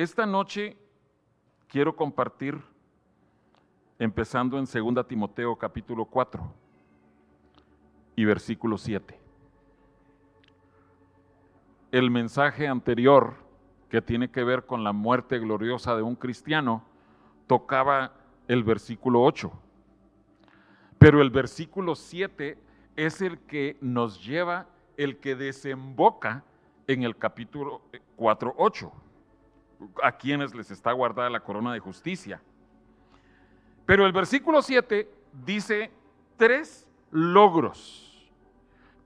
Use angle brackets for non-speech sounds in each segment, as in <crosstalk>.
Esta noche quiero compartir, empezando en 2 Timoteo capítulo 4 y versículo 7. El mensaje anterior, que tiene que ver con la muerte gloriosa de un cristiano, tocaba el versículo 8. Pero el versículo 7 es el que nos lleva, el que desemboca en el capítulo 4, 8, a quienes les está guardada la corona de justicia. Pero el versículo 7 dice tres logros,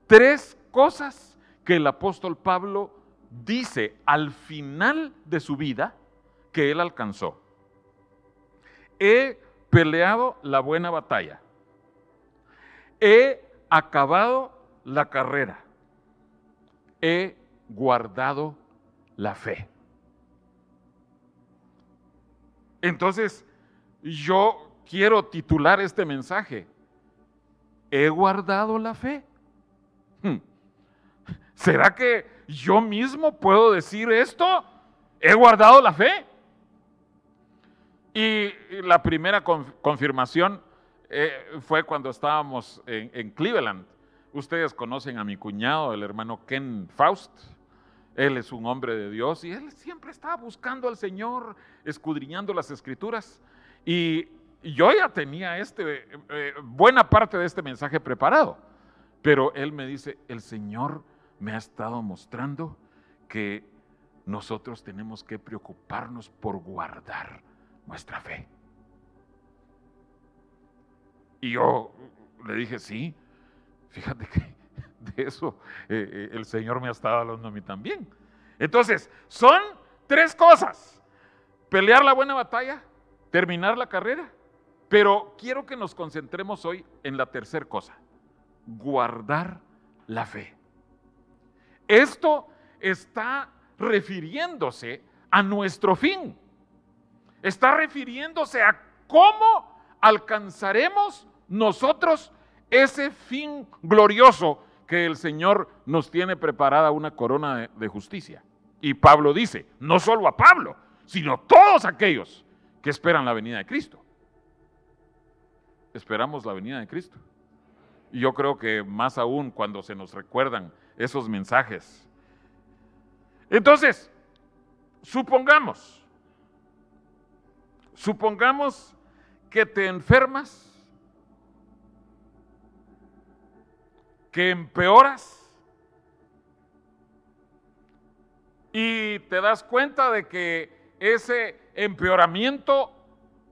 tres cosas que el apóstol Pablo dice al final de su vida que él alcanzó. He peleado la buena batalla. He acabado la carrera. He guardado la fe. Entonces, yo quiero titular este mensaje. ¿He guardado la fe? Hmm. ¿Será que yo mismo puedo decir esto? ¿He guardado la fe? Y la primera confirmación eh, fue cuando estábamos en, Cleveland. Ustedes conocen a mi cuñado, el hermano Ken Faust. Él es un hombre de Dios y él siempre está buscando al Señor, escudriñando las escrituras. Y yo ya tenía este, eh, buena parte de este mensaje preparado, pero él me dice, el Señor me ha estado mostrando que nosotros tenemos que preocuparnos por guardar nuestra fe. Y yo le dije, sí, fíjate que de eso eh, eh, el Señor me ha estado hablando a mí también. Entonces, son tres cosas. Pelear la buena batalla, terminar la carrera, pero quiero que nos concentremos hoy en la tercera cosa, guardar la fe. Esto está refiriéndose a nuestro fin. Está refiriéndose a cómo alcanzaremos nosotros ese fin glorioso que el Señor nos tiene preparada una corona de, justicia. Y Pablo dice, no solo a Pablo, sino todos aquellos que esperan la venida de Cristo. Esperamos la venida de Cristo. Y yo creo que más aún cuando se nos recuerdan esos mensajes. Entonces, supongamos, supongamos que te enfermas que empeoras y te das cuenta de que ese empeoramiento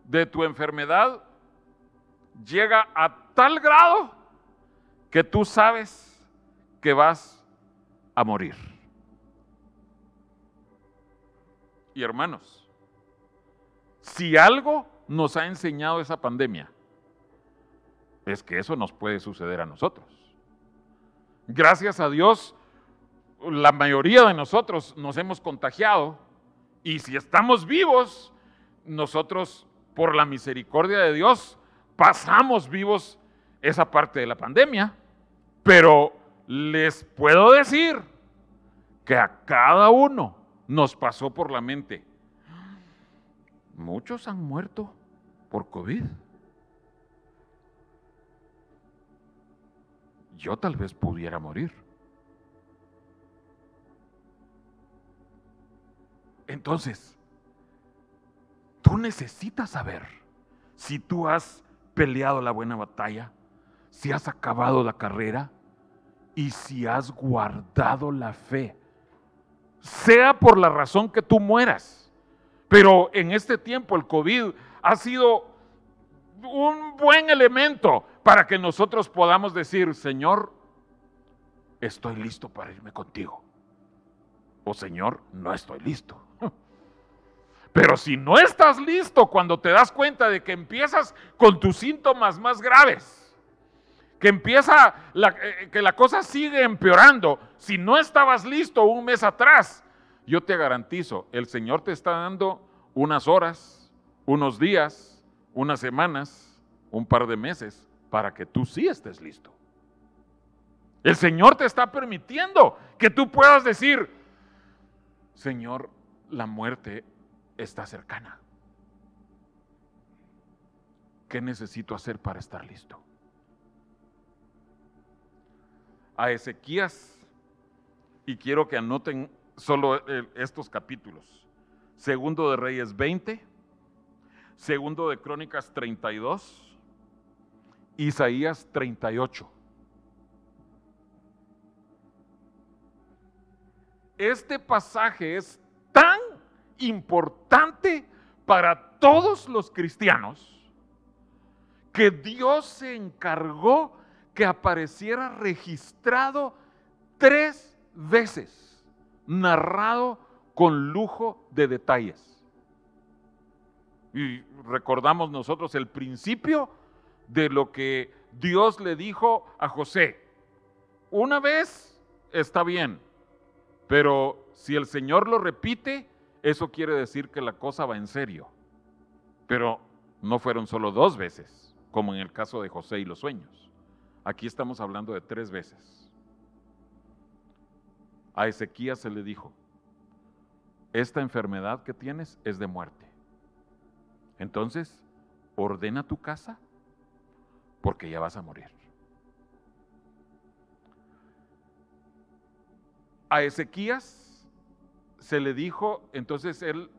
de tu enfermedad llega a tal grado que tú sabes que vas a morir. Y hermanos, si algo nos ha enseñado esa pandemia, es que eso nos puede suceder a nosotros. Gracias a Dios, la mayoría de nosotros nos hemos contagiado y si estamos vivos, nosotros, por la misericordia de Dios, pasamos vivos esa parte de la pandemia. Pero les puedo decir que a cada uno nos pasó por la mente. Muchos han muerto por COVID. Yo tal vez pudiera morir. Entonces, tú necesitas saber si tú has peleado la buena batalla, si has acabado la carrera y si has guardado la fe. Sea por la razón que tú mueras. Pero en este tiempo el COVID ha sido un buen elemento para que nosotros podamos decir, Señor, estoy listo para irme contigo. O Señor, no estoy listo. <laughs> Pero si no estás listo cuando te das cuenta de que empiezas con tus síntomas más graves, que empieza, la, eh, que la cosa sigue empeorando, si no estabas listo un mes atrás, yo te garantizo, el Señor te está dando unas horas, unos días, unas semanas, un par de meses para que tú sí estés listo. El Señor te está permitiendo que tú puedas decir, Señor, la muerte está cercana. ¿Qué necesito hacer para estar listo? A Ezequías, y quiero que anoten solo eh, estos capítulos. Segundo de Reyes 20, segundo de Crónicas 32, Isaías 38. Este pasaje es tan importante para todos los cristianos que Dios se encargó que apareciera registrado tres veces, narrado con lujo de detalles. Y recordamos nosotros el principio de lo que Dios le dijo a José. Una vez está bien, pero si el Señor lo repite, eso quiere decir que la cosa va en serio. Pero no fueron solo dos veces, como en el caso de José y los sueños. Aquí estamos hablando de tres veces. A Ezequías se le dijo, esta enfermedad que tienes es de muerte. Entonces, ordena tu casa porque ya vas a morir. A Ezequías se le dijo, entonces él,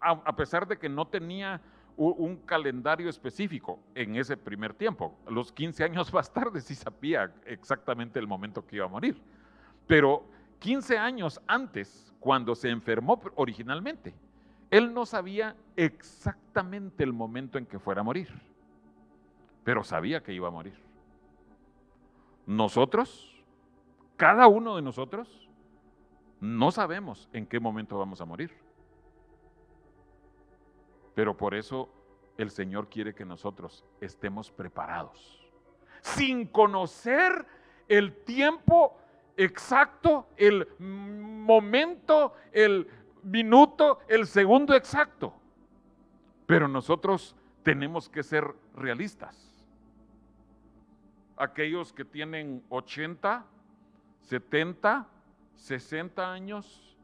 a pesar de que no tenía un calendario específico en ese primer tiempo, los 15 años <laughs> más tarde sí sabía exactamente el momento que iba a morir, pero 15 años antes, cuando se enfermó originalmente, él no sabía exactamente el momento en que fuera a morir, pero sabía que iba a morir. Nosotros, cada uno de nosotros, no sabemos en qué momento vamos a morir. Pero por eso el Señor quiere que nosotros estemos preparados, sin conocer el tiempo exacto, el momento, el minuto, el segundo exacto. Pero nosotros tenemos que ser realistas. Aquellos que tienen 80, 70, 60 años,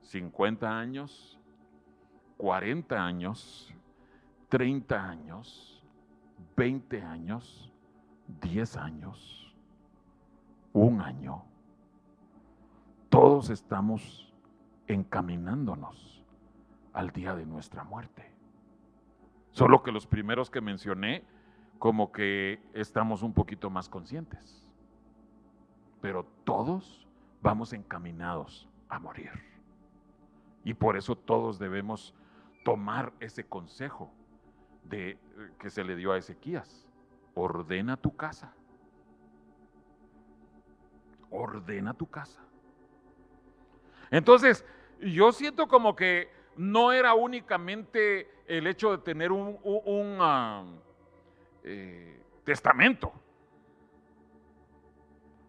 50 años, 40 años, 30 años, 20 años, 10 años, un año. Todos estamos encaminándonos al día de nuestra muerte. Solo que los primeros que mencioné, como que estamos un poquito más conscientes. Pero todos vamos encaminados a morir. Y por eso todos debemos tomar ese consejo de, eh, que se le dio a Ezequías. Ordena tu casa. Ordena tu casa. Entonces, yo siento como que no era únicamente el hecho de tener un, ah, eh, testamento.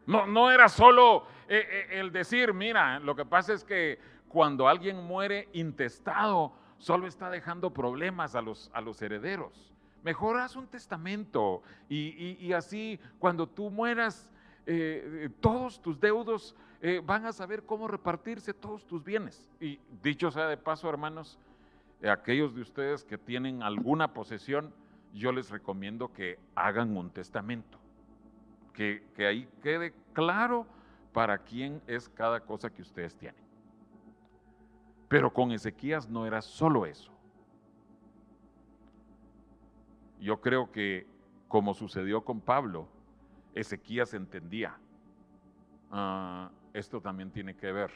No, no era solo eh, eh, el decir, mira, lo que pasa es que cuando alguien muere intestado, solo está dejando problemas a los, a los herederos. Mejor haz un testamento y, así cuando tú mueras, todos tus deudos van a saber cómo repartirse todos tus bienes. Y dicho sea de paso, hermanos, aquellos de ustedes que tienen alguna posesión, yo les recomiendo que hagan un testamento que, ahí quede claro para quién es cada cosa que ustedes tienen. Pero con Ezequías no era solo eso. Yo creo que como sucedió con Pablo, Ezequías entendía, ah, esto también tiene que ver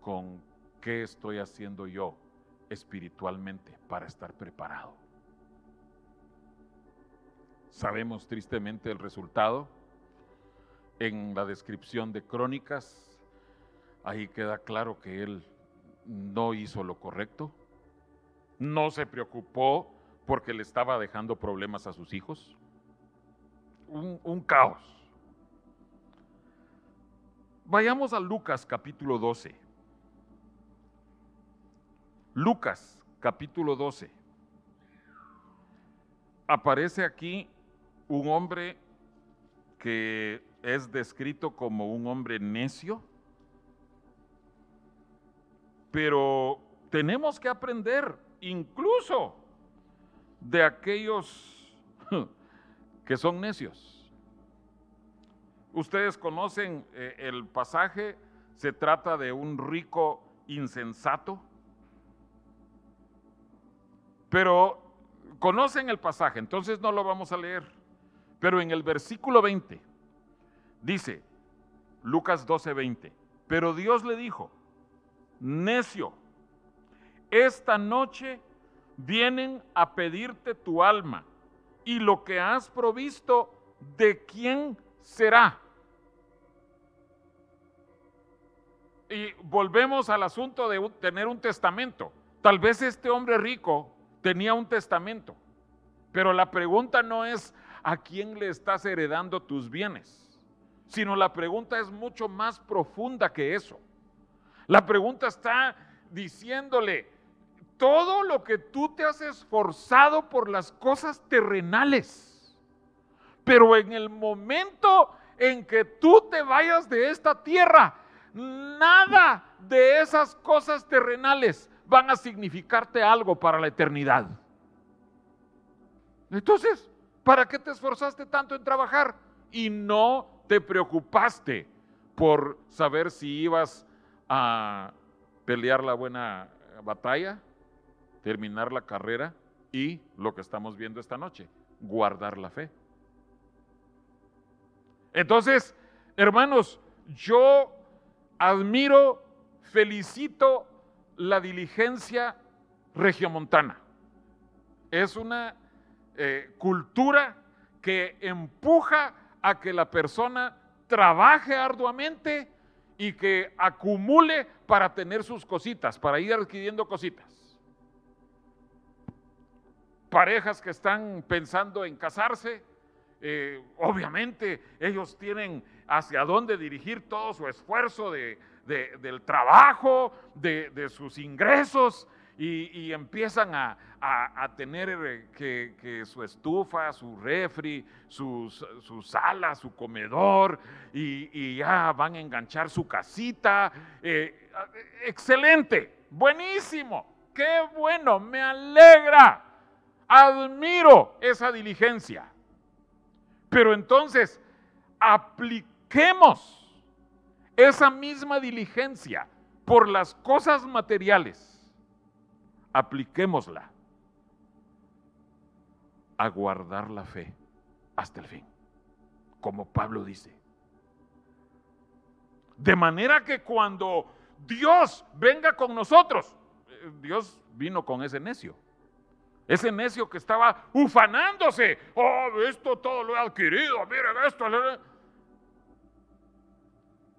con qué estoy haciendo yo espiritualmente para estar preparado. Sabemos tristemente el resultado. En la descripción de Crónicas, ahí queda claro que él no hizo lo correcto, no se preocupó porque le estaba dejando problemas a sus hijos. Un, caos. Vayamos a Lucas capítulo 12. Lucas capítulo 12. Aparece aquí un hombre que es descrito como un hombre necio, pero tenemos que aprender incluso de aquellos <laughs> que son necios. Ustedes conocen eh, el pasaje, se trata de un rico insensato, pero conocen el pasaje, entonces no lo vamos a leer. Pero en el versículo 20 dice, Lucas 12, 20, pero Dios le dijo, necio, esta noche vienen a pedirte tu alma y lo que has provisto, ¿de quién será? Y volvemos al asunto de tener un testamento. Tal vez este hombre rico tenía un testamento, pero la pregunta no es a quién le estás heredando tus bienes, sino la pregunta es mucho más profunda que eso. La pregunta está diciéndole, todo lo que tú te has esforzado por las cosas terrenales, pero en el momento en que tú te vayas de esta tierra, nada de esas cosas terrenales van a significarte algo para la eternidad. Entonces, ¿para qué te esforzaste tanto en trabajar y no te preocupaste por saber si ibas a pelear la buena batalla, terminar la carrera y lo que estamos viendo esta noche, guardar la fe? Entonces, hermanos, yo admiro, felicito la diligencia regiomontana. Es una eh, cultura que empuja a que la persona trabaje arduamente y que acumule para tener sus cositas, para ir adquiriendo cositas. Parejas que están pensando en casarse, eh, obviamente ellos tienen hacia dónde dirigir todo su esfuerzo del trabajo, de, sus ingresos, y, empiezan a, tener eh, que, su estufa, su refri, su sala, su comedor, y, ya van a enganchar su casita. Eh, excelente, buenísimo, qué bueno, me alegra, admiro esa diligencia. Pero entonces, apliquemos esa misma diligencia por las cosas materiales. Apliquémosla a guardar la fe hasta el fin, como Pablo dice. De manera que cuando Dios venga con nosotros, eh, Dios vino con ese necio. Ese necio que estaba ufanándose. Oh, esto todo lo he adquirido. Miren esto.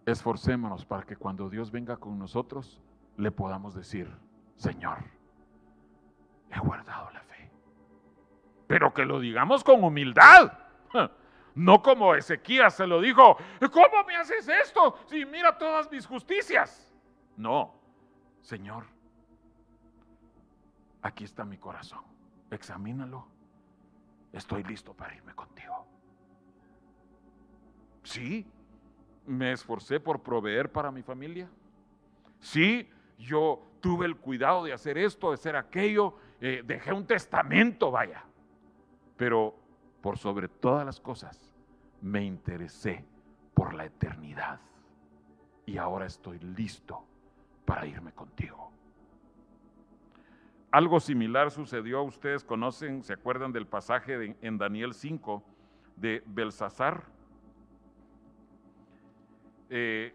Esforcémonos para que cuando Dios venga con nosotros, le podamos decir, Señor, he guardado la fe. Pero que lo digamos con humildad. No como Ezequías se lo dijo, ¿cómo me haces esto? Si mira todas mis justicias. No, Señor, aquí está mi corazón examínalo. Estoy listo para irme contigo. Sí, me esforcé por proveer para mi familia. Sí, yo tuve el cuidado de hacer esto, de hacer aquello. Eh, dejé un testamento, vaya. Pero por sobre todas las cosas, me interesé por la eternidad. Y ahora estoy listo para irme contigo. Algo similar sucedió, ustedes conocen, se acuerdan del pasaje en Daniel 5 de Belsasar, eh,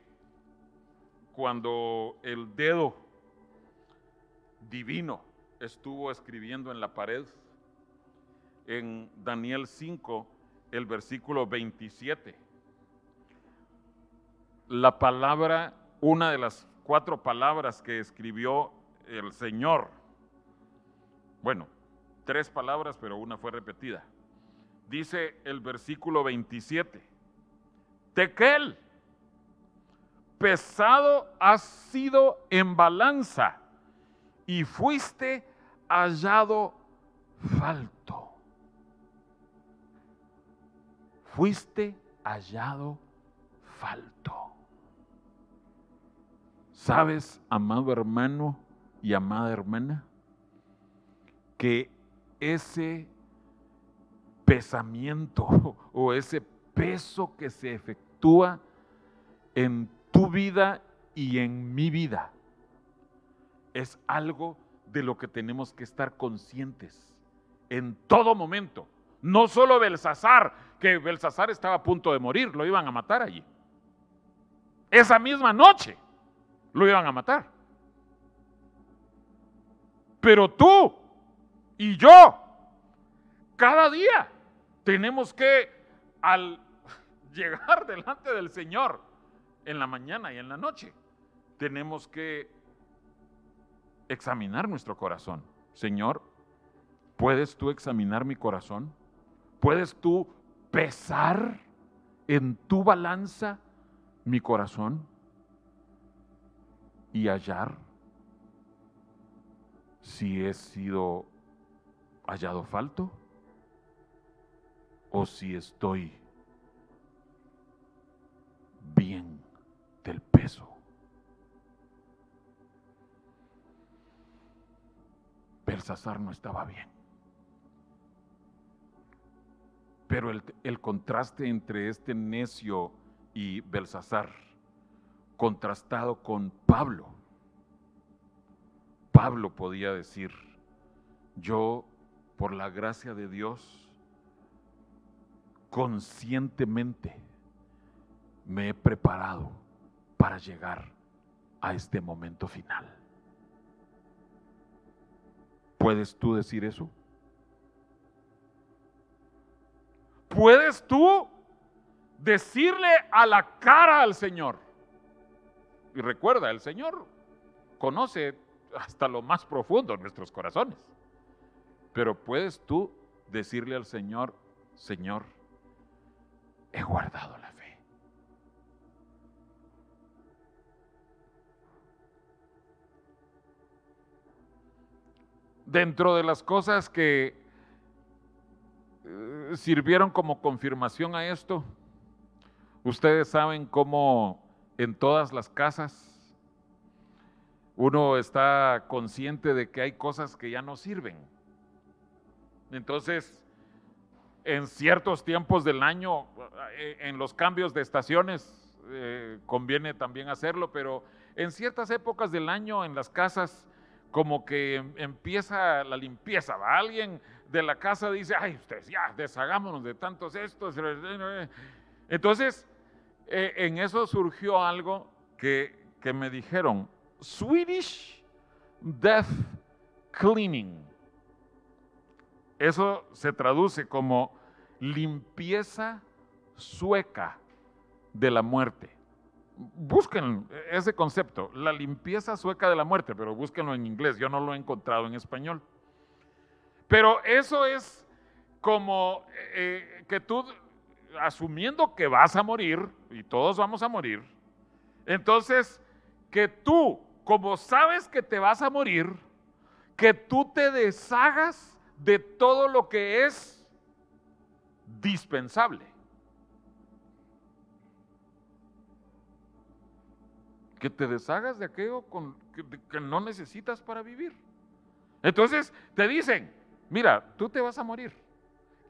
cuando el dedo divino estuvo escribiendo en la pared, en Daniel 5, el versículo 27. La palabra, una de las cuatro palabras que escribió el Señor bueno, tres palabras, pero una fue repetida. Dice el versículo 27, Tequel, pesado has sido en balanza y fuiste hallado falto. Fuiste hallado falto. ¿Sabes, amado hermano, y amada hermana, que ese pesamiento <laughs> o ese peso que se efectúa en tu vida y en mi vida es algo de lo que tenemos que estar conscientes en todo momento. No solo Belsasar, que Belsasar estaba a punto de morir, lo iban a matar allí. Esa misma noche lo iban a matar. Pero tú y yo, cada día tenemos que, al <laughs> llegar <laughs> delante del Señor en la mañana y en la noche, tenemos que examinar nuestro corazón. Señor, ¿puedes tú examinar mi corazón? ¿Puedes tú pesar en tu balanza mi corazón y hallar si he sido hallado falto o si estoy bien Belsasar no estaba bien. Pero el, el, contraste entre este necio y Belsasar, contrastado con Pablo, Pablo podía decir, yo por la gracia de Dios, conscientemente me he preparado para llegar a este momento final. ¿Puedes tú decir eso? ¿Puedes tú decirle a la cara al Señor? Y recuerda, el Señor conoce hasta lo más profundo nuestros corazones. Pero puedes tú decirle al Señor, Señor, he guardado la Dentro de las cosas que eh, sirvieron como confirmación a esto, ustedes saben cómo en todas las casas uno está consciente de que hay cosas que ya no sirven. Entonces, en ciertos tiempos del año, eh, en los cambios de estaciones, eh, conviene también hacerlo, pero en ciertas épocas del año en las casas, como que em, empieza la limpieza, ¿va? Alguien de la casa dice, ay, ustedes ya, deshagámonos de tantos estos. Entonces, eh, en eso surgió algo que, que me dijeron, Swedish Death Cleaning. Eso se traduce como limpieza sueca de la muerte. Busquen ese concepto, la limpieza sueca de la muerte, pero búsquenlo en inglés, yo no lo he encontrado en español. Pero eso es como eh, que tú, asumiendo que vas a morir, y todos vamos a morir, entonces que tú como sabes que te vas a morir, que tú te deshagas de todo lo que es dispensable. Que te deshagas de aquello que, que no necesitas para vivir. Entonces te dicen, mira, tú te vas a morir.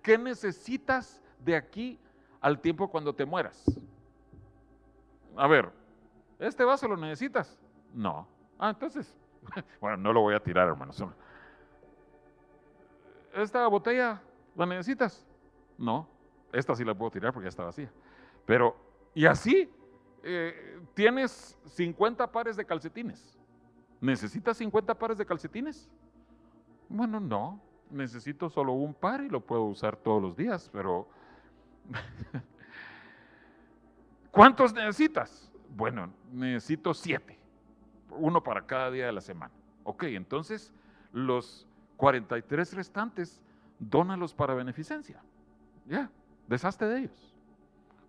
¿Qué necesitas de aquí al tiempo cuando te mueras? A ver, ¿este vaso lo necesitas? No. Ah, entonces, <laughs> bueno, no lo voy a tirar, hermanos. ¿Esta botella la necesitas? No. Esta sí la puedo tirar porque ya está vacía. Pero, y así, eh, tienes 50 pares de calcetines. ¿Necesitas 50 pares de calcetines? Bueno, no. Necesito solo un par y lo puedo usar todos los días, pero... <laughs> ¿Cuántos necesitas? Bueno, necesito siete uno para cada día de la semana. Ok, entonces los 43 restantes, dónalos para beneficencia. Ya, deshazte de ellos.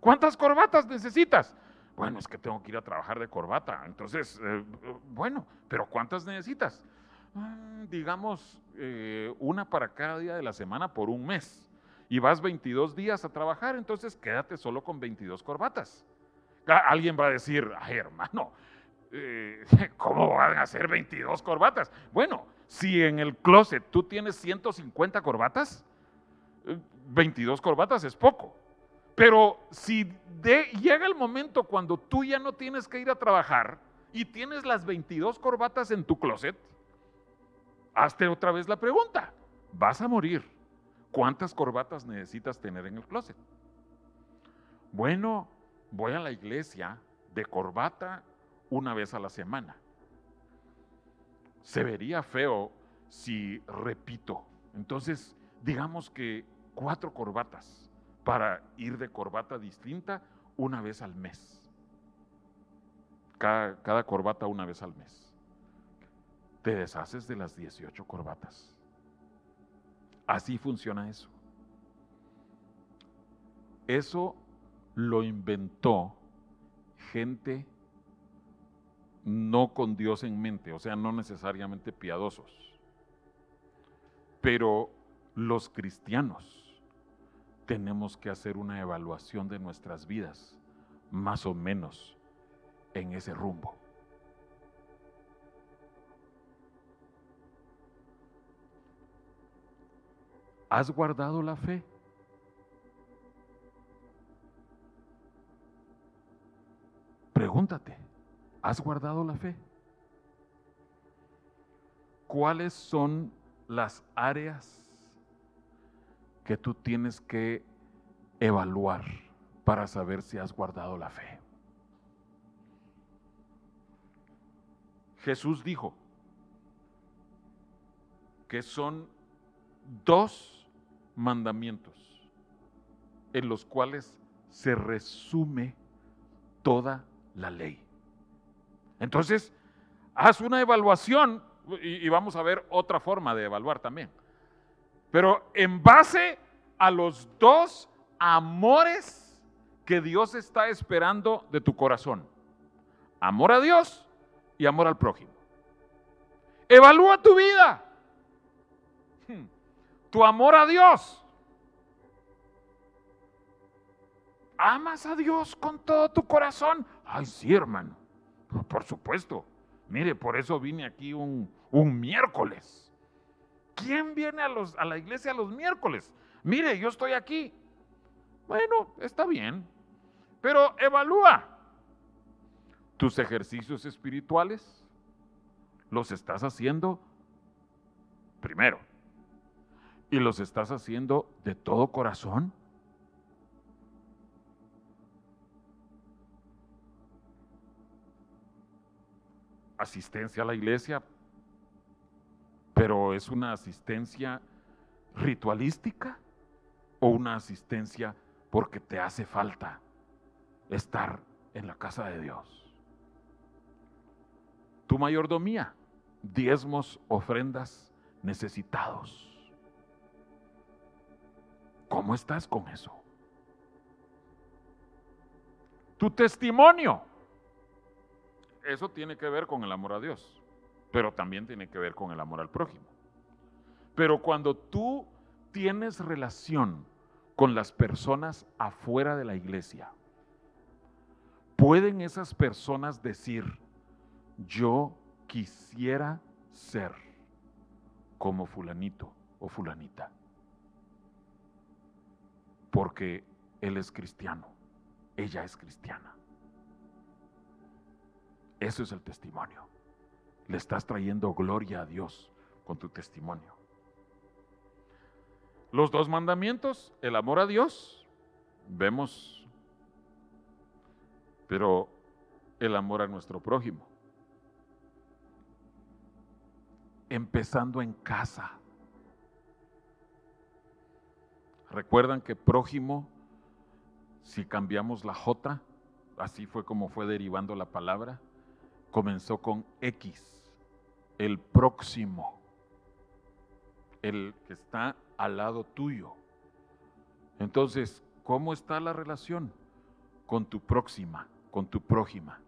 ¿Cuántas corbatas necesitas? Bueno, es que tengo que ir a trabajar de corbata. Entonces, eh, bueno, pero ¿cuántas necesitas? Ah, digamos, eh, una para cada día de la semana por un mes. Y vas 22 días a trabajar, entonces quédate solo con 22 corbatas. Alguien va a decir, ay hermano, eh, <laughs> ¿cómo van a ser 22 corbatas? Bueno, si en el closet tú tienes 150 corbatas, 22 eh, corbatas es poco. Pero si llega el momento cuando tú ya no tienes que ir a trabajar y tienes las 22 corbatas en tu closet, hazte otra vez la pregunta. Vas a morir. ¿Cuántas corbatas necesitas tener en el closet? Bueno, voy a la iglesia de corbata una vez a la semana. Se vería feo si repito. Entonces, digamos que cuatro corbatas para ir de corbata distinta una vez al mes. Cada, corbata una vez al mes. Te deshaces de las 18 corbatas. Así funciona eso. Eso lo inventó gente no con Dios en mente, o sea, no necesariamente piadosos. Pero los cristianos tenemos que hacer una evaluación de nuestras vidas, más o menos en ese rumbo. ¿Has guardado la fe? Pregúntate, ¿has guardado la fe? ¿Cuáles son las áreas que tú tienes que evaluar para saber si has guardado la fe. Jesús dijo que son dos mandamientos en los cuales se resume toda la ley. Entonces, haz una evaluación y, vamos a ver otra forma de evaluar también. Pero en base a los dos amores que Dios está esperando de tu corazón. Amor a Dios y amor al prójimo. Evalúa tu vida. Hmm. Tu amor a Dios. ¿Amas a Dios con todo tu corazón? Ay, sí, hermano. Por supuesto. Mire, por eso vine aquí un, un miércoles. ¿Quién viene a, los, a la iglesia los miércoles? Mire, yo estoy aquí. Bueno, está bien. Pero evalúa tus ejercicios espirituales. ¿Los estás haciendo primero? ¿Y los estás haciendo de todo corazón? asistencia a la iglesia, pero es una asistencia ritualística o una asistencia porque te hace falta estar en la casa de Dios. Tu mayordomía, diezmos, ofrendas, necesitados. ¿Cómo estás con eso? Tu testimonio. Eso tiene que ver con el amor a Dios pero también tiene que ver con el amor al prójimo. Pero cuando tú tienes relación con las personas afuera de la iglesia, pueden esas personas decir, yo quisiera ser como fulanito o fulanita, porque él es cristiano, ella es cristiana. Eso es el testimonio le estás trayendo gloria a Dios con tu testimonio. Los dos mandamientos, el amor a Dios, vemos, pero el amor a nuestro prójimo. Empezando en casa. Recuerdan que prójimo, si cambiamos la J, así fue como fue derivando la palabra, comenzó con X el próximo, el que está al lado tuyo. Entonces, ¿cómo está la relación con tu próxima, con tu prójima,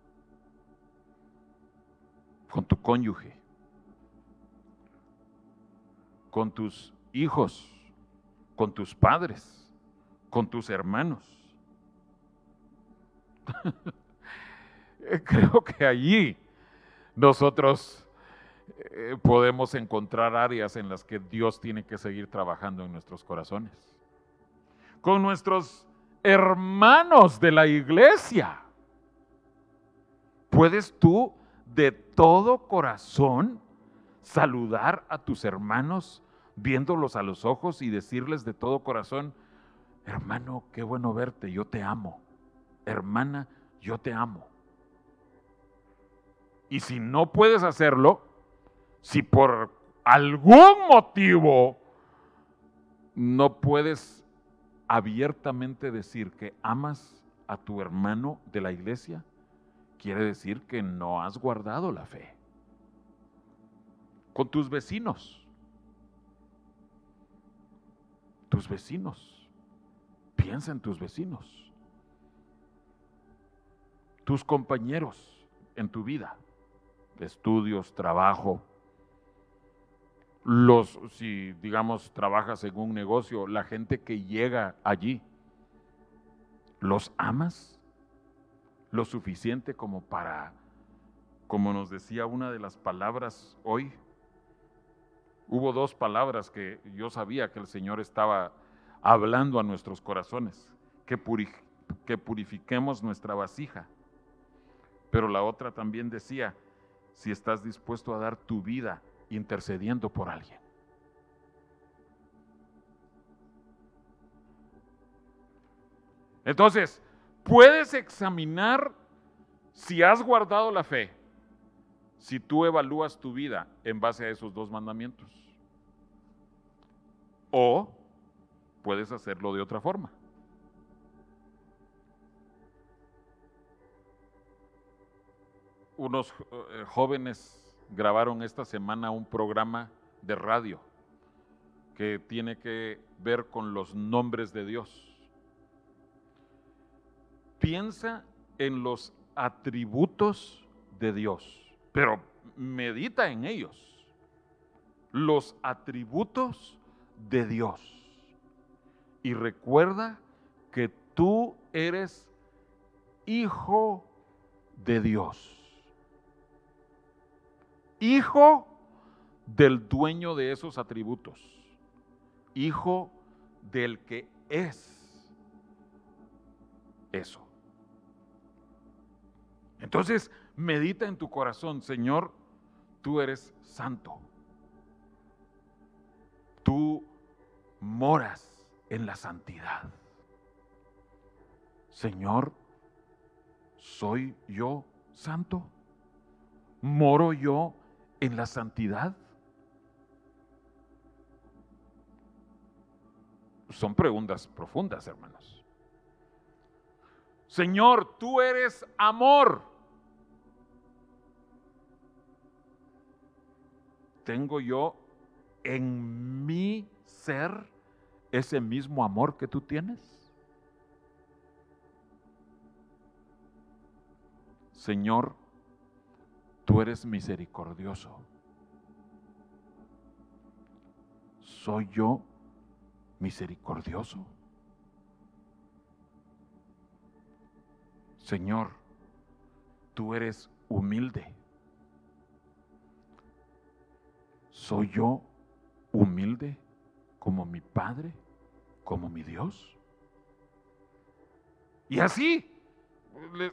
con tu cónyuge, con tus hijos, con tus padres, con tus hermanos? <laughs> Creo que allí nosotros eh, podemos encontrar áreas en las que Dios tiene que seguir trabajando en nuestros corazones. Con nuestros hermanos de la iglesia. ¿Puedes tú de todo corazón saludar a tus hermanos viéndolos a los ojos y decirles de todo corazón, hermano, qué bueno verte, yo te amo. Hermana, yo te amo. Y si no puedes hacerlo, si por algún motivo no puedes abiertamente decir que amas a tu hermano de la iglesia, quiere decir que no has guardado la fe. Con tus vecinos. Tus vecinos. Piensa en tus vecinos. Tus compañeros en tu vida. Estudios, trabajo, los, si digamos trabajas en un negocio, la gente que llega allí, ¿los amas lo suficiente como para, como nos decía una de las palabras hoy? Hubo dos palabras que yo sabía que el Señor estaba hablando a nuestros corazones, que, que purifiquemos nuestra vasija. Pero la otra también decía, si estás dispuesto a dar tu vida intercediendo por alguien. Entonces, puedes examinar si has guardado la fe, si tú evalúas tu vida en base a esos dos mandamientos. O puedes hacerlo de otra forma. Unos eh, jóvenes grabaron esta semana un programa de radio que tiene que ver con los nombres de Dios. Piensa en los atributos de Dios, pero medita en ellos. Los atributos de Dios. Y recuerda que tú eres hijo de Dios hijo del dueño de esos atributos, hijo del que es eso. Entonces, medita en tu corazón, Señor, tú eres santo. Tú moras en la santidad. Señor, ¿soy yo santo? ¿Moro yo en la santidad? Son preguntas profundas, hermanos. Señor, tú eres amor. ¿Tengo yo en mi ser ese mismo amor que tú tienes? Señor, tú eres misericordioso. ¿Soy yo misericordioso? Señor, tú eres humilde. ¿Soy yo humilde como mi Padre, como mi Dios? Y así,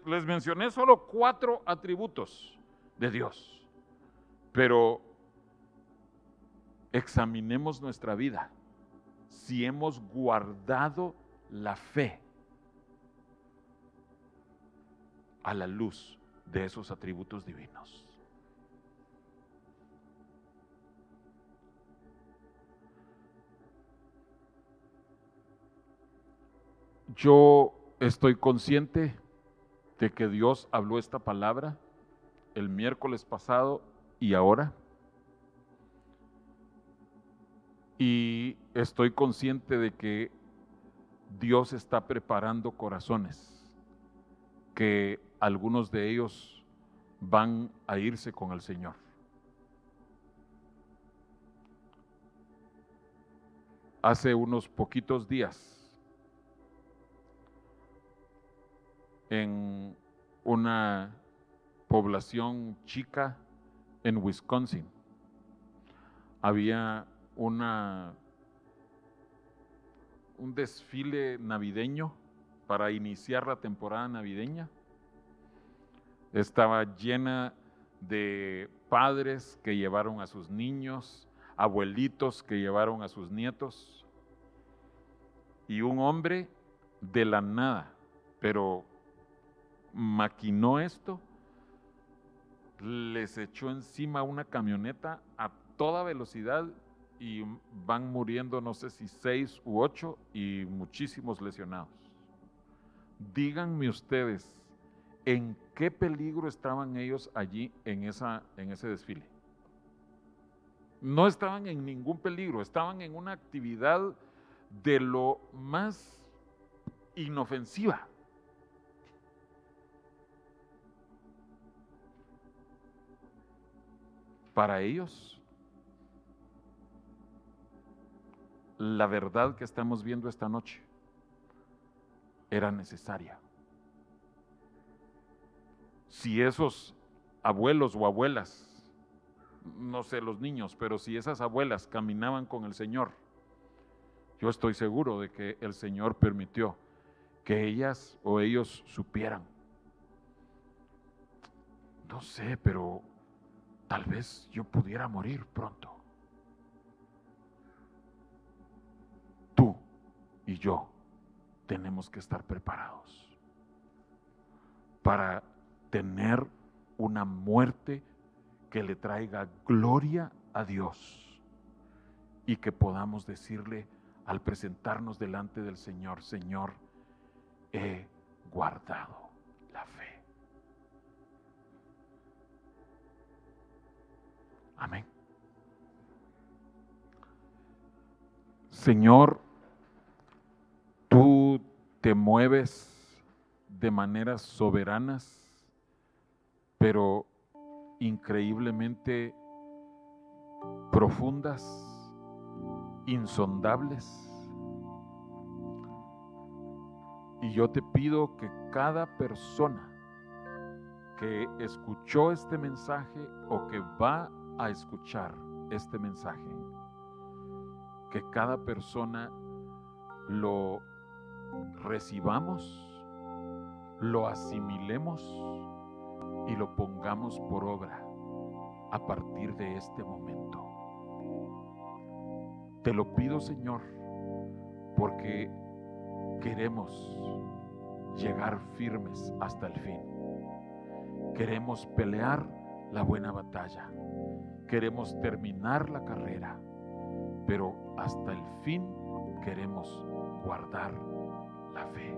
les mencioné solo cuatro atributos de Dios. Pero examinemos nuestra vida si hemos guardado la fe a la luz de esos atributos divinos. Yo estoy consciente de que Dios habló esta palabra el miércoles pasado y ahora. Y estoy consciente de que Dios está preparando corazones, que algunos de ellos van a irse con el Señor. Hace unos poquitos días, en una población chica en Wisconsin. Había una, un desfile navideño para iniciar la temporada navideña. Estaba llena de padres que llevaron a sus niños, abuelitos que llevaron a sus nietos, y un hombre de la nada, pero maquinó esto, les echó encima una camioneta a toda velocidad y van muriendo no sé si seis u ocho y muchísimos lesionados. Díganme ustedes, ¿en qué peligro estaban ellos allí en, esa, en ese desfile? No estaban en ningún peligro, estaban en una actividad de lo más inofensiva. Para ellos, la verdad que estamos viendo esta noche era necesaria. Si esos abuelos o abuelas, no sé los niños, pero si esas abuelas caminaban con el Señor, yo estoy seguro de que el Señor permitió que ellas o ellos supieran. No sé, pero tal vez yo pudiera morir pronto. Tú y yo tenemos que estar preparados para tener una muerte que le traiga gloria a Dios y que podamos decirle al presentarnos delante del Señor, Señor, he guardado Amén. Señor, tú te mueves de maneras soberanas, pero increíblemente profundas, insondables. Y yo te pido que cada persona que escuchó este mensaje o que va a escuchar este mensaje, que cada persona lo recibamos, lo asimilemos y lo pongamos por obra a partir de este momento. Te lo pido, Señor, porque queremos llegar firmes hasta el fin. Queremos pelear la buena batalla. Queremos terminar la carrera, pero hasta el fin queremos guardar la fe.